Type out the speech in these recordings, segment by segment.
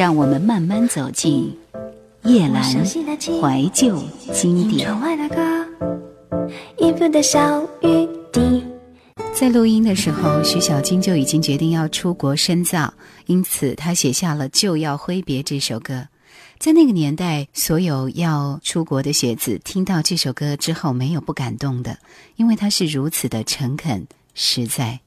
让我们慢慢走进叶阑怀旧经典。在录音的时候，徐小菁就已经决定要出国深造，因此他写下了《就要挥别》这首歌。在那个年代，所有要出国的学子听到这首歌之后，没有不感动的，因为它是如此的诚恳实在。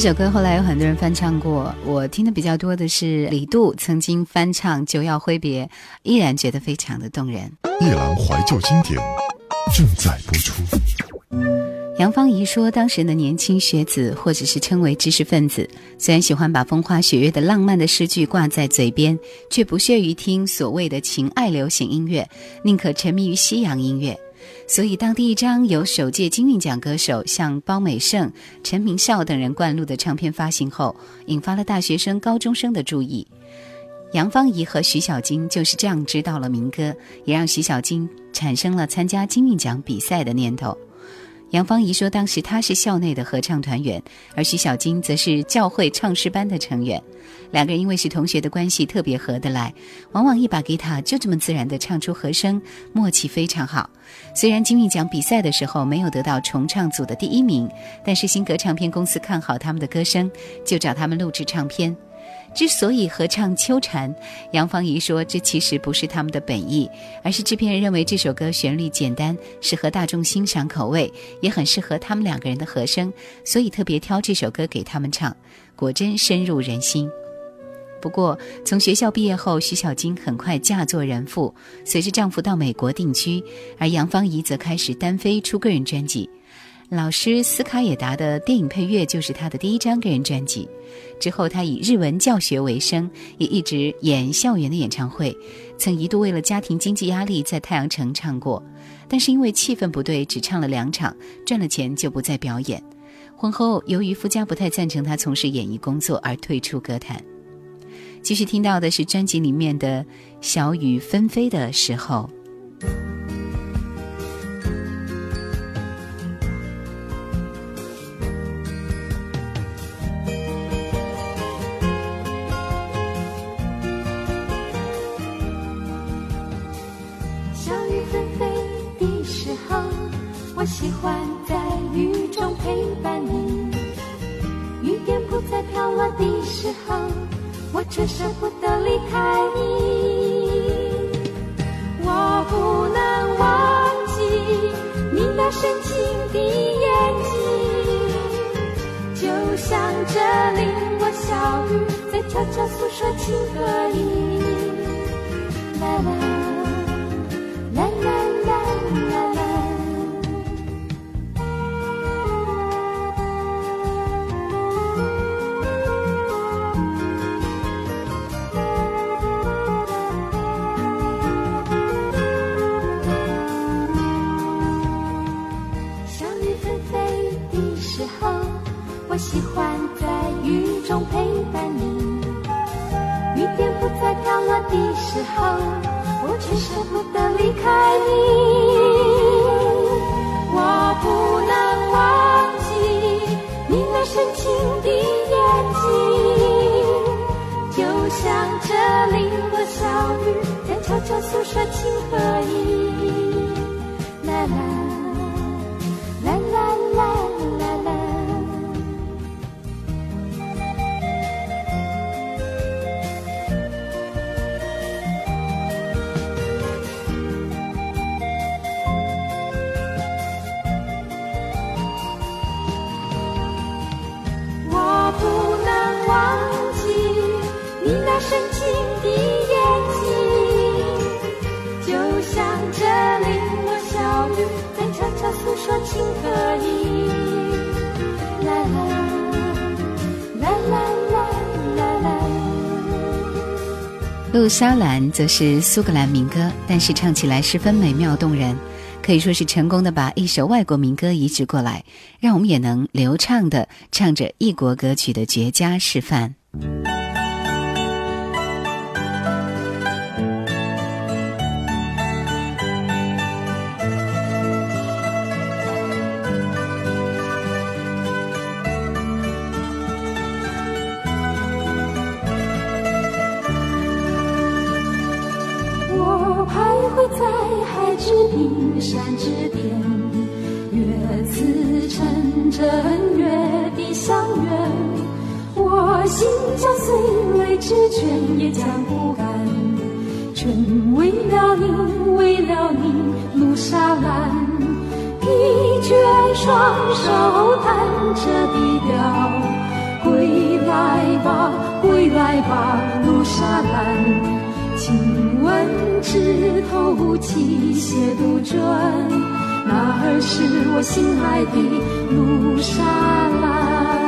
首歌后来有很多人翻唱过，我听的比较多的是李杜曾经翻唱《就要挥别》，依然觉得非常的动人。夜郎怀旧经典正在播出。杨芳仪说，当时的年轻学子或者是称为知识分子，虽然喜欢把风花雪月的浪漫的诗句挂在嘴边，却不屑于听所谓的情爱流行音乐，宁可沉迷于西洋音乐。所以，当第一张由首届金韵奖歌手向包美胜、陈明孝等人灌录的唱片发行后，引发了大学生、高中生的注意。杨芳仪和徐小菁就是这样知道了民歌，也让徐小菁产生了参加金韵奖比赛的念头。杨芳仪说，当时她是校内的合唱团员，而徐小菁则是教会唱诗班的成员。两个人因为是同学的关系，特别合得来，往往一把吉他就这么自然地唱出和声，默契非常好。虽然金韵奖比赛的时候没有得到重唱组的第一名，但是新格唱片公司看好他们的歌声，就找他们录制唱片。之所以合唱《秋蝉》，杨芳仪说，这其实不是他们的本意，而是制片人认为这首歌旋律简单，适合大众欣赏口味，也很适合他们两个人的和声，所以特别挑这首歌给他们唱。果真深入人心。不过，从学校毕业后，徐小菁很快嫁作人妇，随着丈夫到美国定居，而杨芳仪则开始单飞出个人专辑。老师斯卡也达的电影配乐就是他的第一张个人专辑。之后，他以日文教学为生，也一直演校园的演唱会。曾一度为了家庭经济压力，在太阳城唱过，但是因为气氛不对，只唱了两场，赚了钱就不再表演。婚后，由于夫家不太赞成他从事演艺工作，而退出歌坛。继续听到的是专辑里面的《小雨纷飞的时候》。我却舍不得离开你。我不能忘记你那深情的眼睛，就像这里我小雨在悄悄诉说情和意。啦啦。时候，我却舍不得离开你。我不能忘记你那深情的眼睛，就像这零落小雨在悄悄诉说情和意。路莎兰》则是苏格兰民歌，但是唱起来十分美妙动人，可以说是成功的把一首外国民歌移植过来，让我们也能流畅的唱着异国歌曲的绝佳示范。是倦也将不甘，全为了你，为了你，路沙兰，疲倦双手弹着的调，归来吧，归来吧，路沙兰。亲吻枝头泣血杜鹃，那儿是我心爱的路沙兰。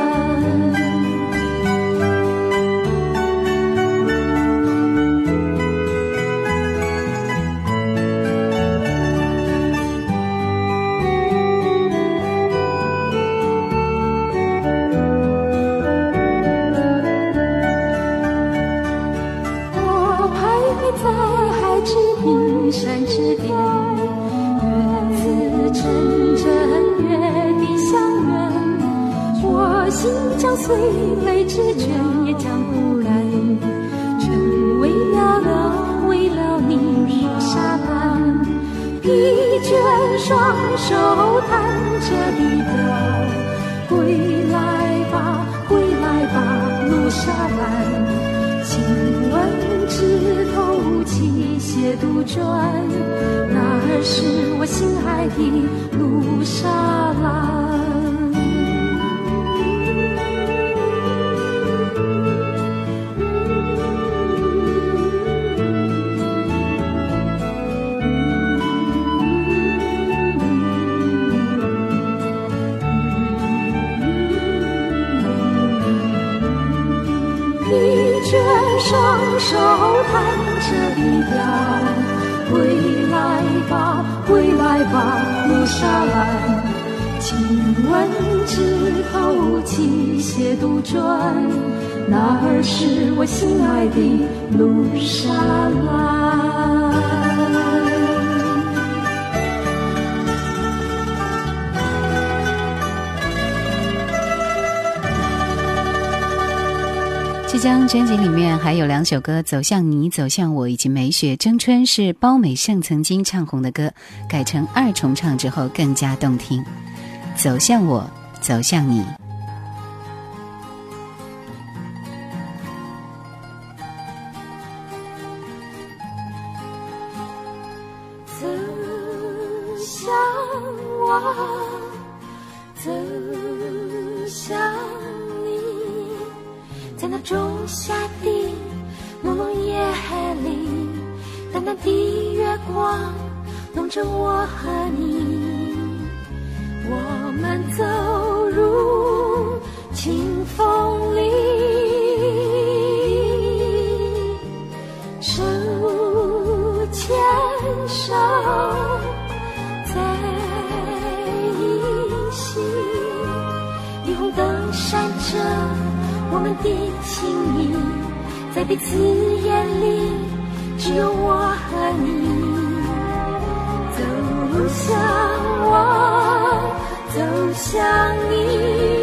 在海之滨，山之巅，月，月。我心将碎，泪之泉也将枯干。为了了，为了你，我下班，疲倦双手弹着的调。写杜撰，那儿是我心爱的卢沙拉。沙兰。亲吻之后，机械杜撰，那儿是我心爱的路沙兰。张专辑里面还有两首歌，《走向你》《走向我》以及《梅雪争春》是包美胜曾经唱红的歌，改成二重唱之后更加动听。《走向我》《走向你》。在一起，霓虹灯闪着我们的情谊，在彼此眼里，只有我和你。走向我，走向你，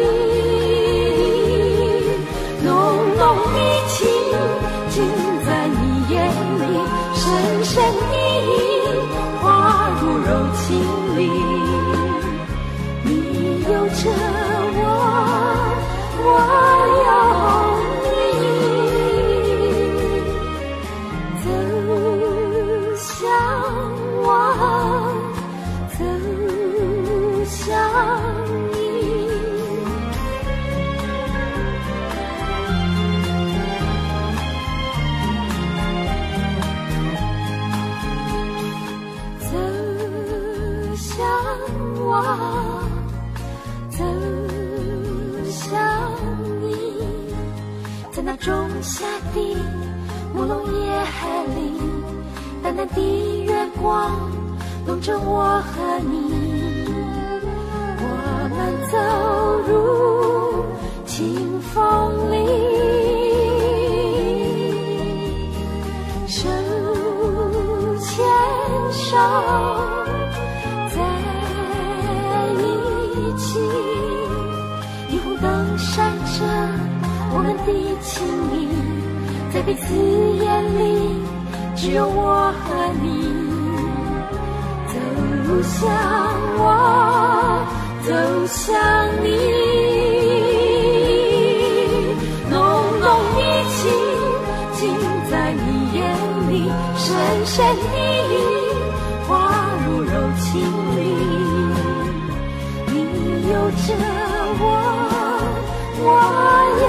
的情谊，在彼此眼里，只有我和你。走向我，走向你，浓浓的情尽在你眼里，深深的意滑入柔情里。你有着我，我有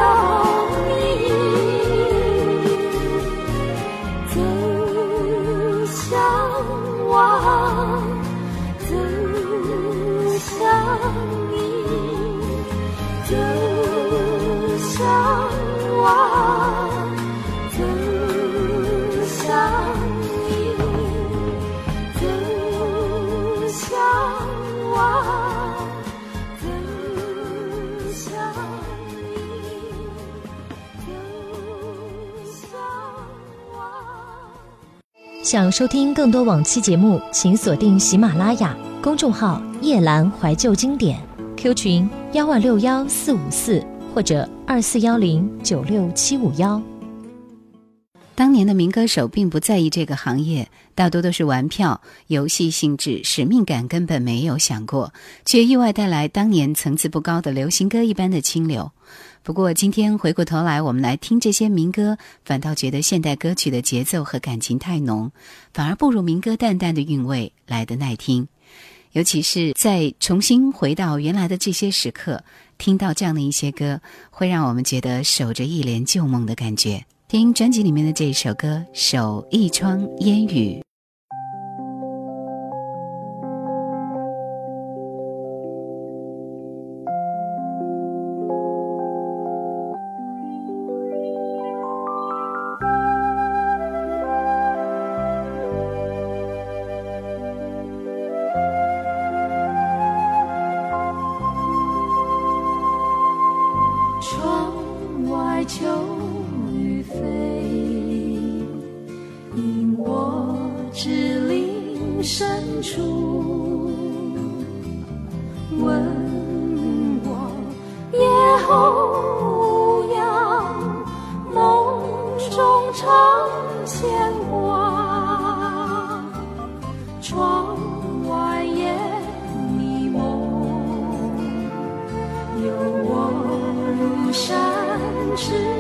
想收听更多往期节目，请锁定喜马拉雅公众号“夜兰怀旧经典 ”，Q 群幺二六幺四五四或者二四幺零九六七五幺。当年的民歌手并不在意这个行业，大多都是玩票、游戏性质，使命感根本没有想过，却意外带来当年层次不高的流行歌一般的清流。不过今天回过头来，我们来听这些民歌，反倒觉得现代歌曲的节奏和感情太浓，反而不如民歌淡淡的韵味来得耐听。尤其是在重新回到原来的这些时刻，听到这样的一些歌，会让我们觉得守着一帘旧梦的感觉。听专辑里面的这一首歌，《守一窗烟雨》。窗外秋。飞引我至林深处，问我夜后无恙，梦中常牵挂，窗外夜迷蒙，有我如山之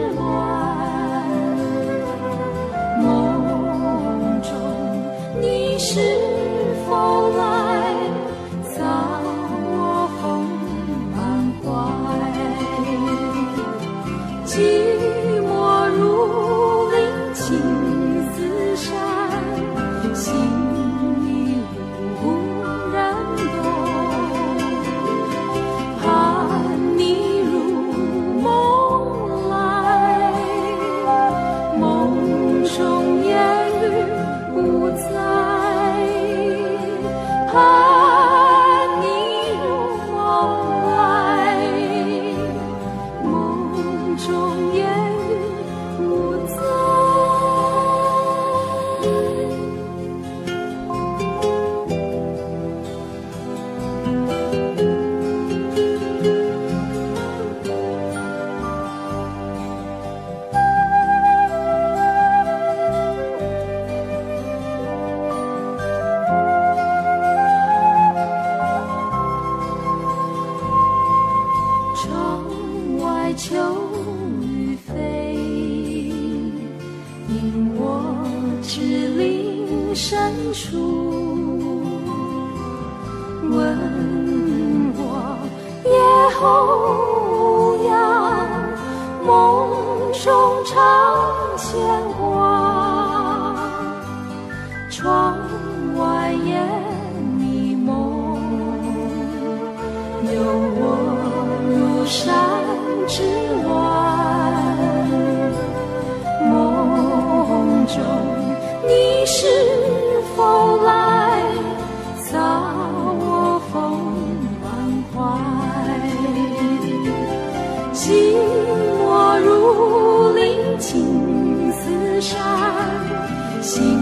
山，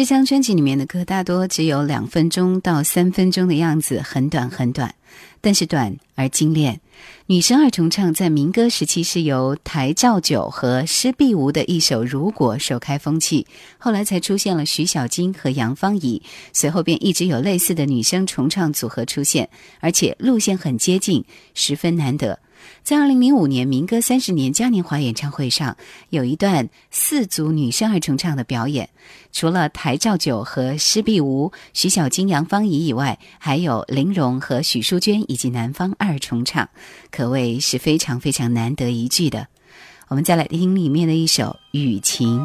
这张专辑里面的歌大多只有两分钟到三分钟的样子，很短很短，但是短而精炼。女生二重唱在民歌时期是由台照九和施碧梧的一首《如果》首开风气，后来才出现了徐小菁和杨芳仪，随后便一直有类似的女生重唱组合出现，而且路线很接近，十分难得。在二零零五年民歌三十年嘉年华演唱会上，有一段四组女生二重唱的表演，除了台照九和施碧梧、徐小菁、杨芳仪以外，还有林荣和许淑娟以及南方二重唱，可谓是非常非常难得一聚的。我们再来听里面的一首《雨晴》。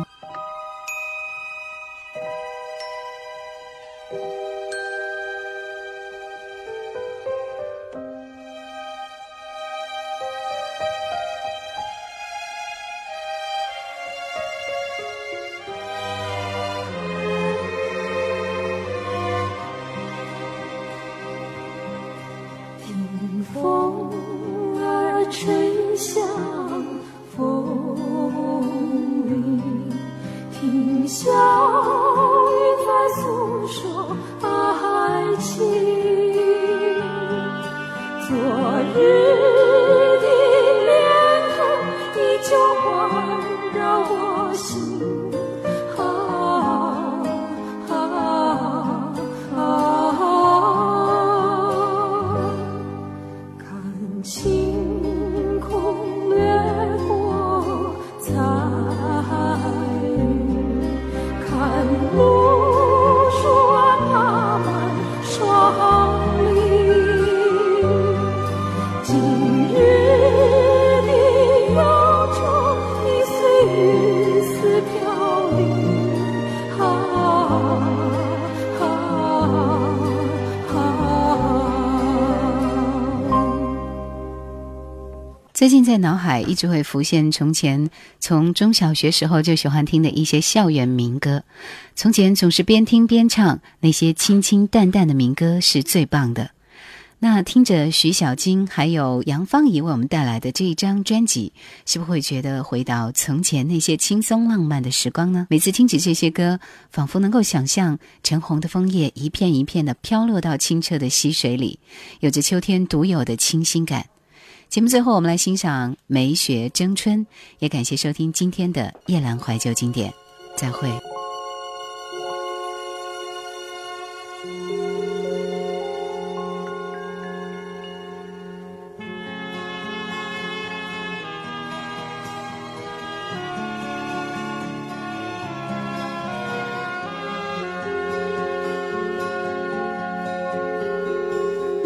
环绕我心。最近在脑海一直会浮现从前从中小学时候就喜欢听的一些校园民歌。从前总是边听边唱，那些清清淡淡的民歌是最棒的。那听着徐小菁还有杨芳怡为我们带来的这一张专辑，是不会觉得回到从前那些轻松浪漫的时光呢？每次听起这些歌，仿佛能够想象橙红的枫叶一片一片的飘落到清澈的溪水里，有着秋天独有的清新感。节目最后，我们来欣赏《梅雪争春》，也感谢收听今天的夜阑怀旧经典，再会。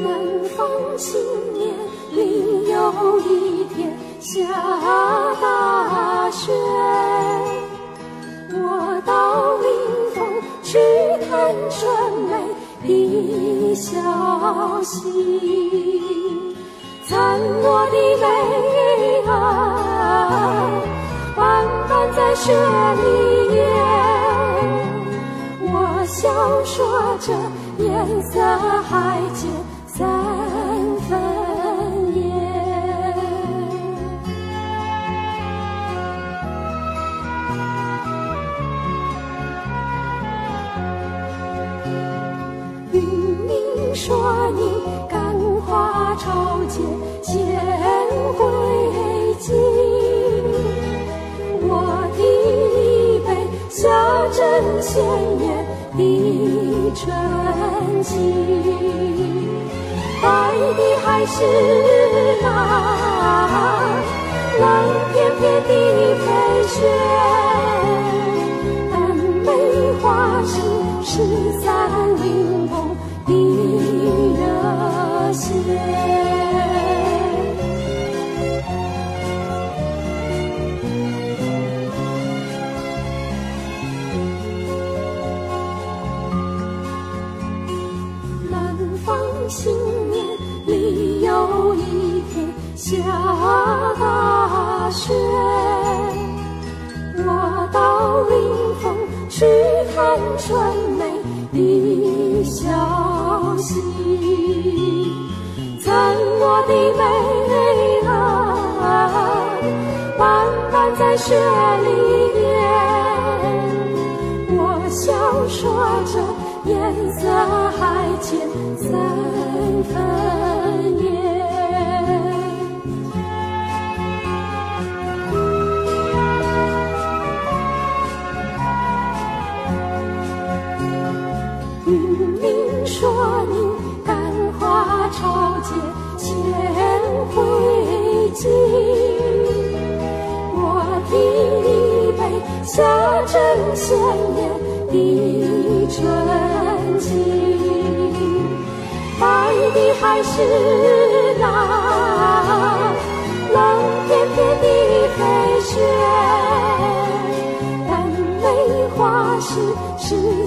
南方新年里有一天下大雪，我到临风去看春梅的消息，残落的梅啊，斑斑在雪里面，我笑说着颜色还浅。你甘花朝见先回京，我的一杯下针鲜艳的春情。爱的还是那冷片片的飞雪，梅花是十三陵南方新年里有一天下大雪我到临风去看春梅的消息。我的梅啊，斑斑在雪里面。我笑说着，颜色还浅三分下针鲜艳的春情，白的还是那冷片片的飞雪，但梅花是十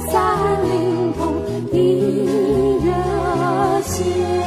三陵童的热血。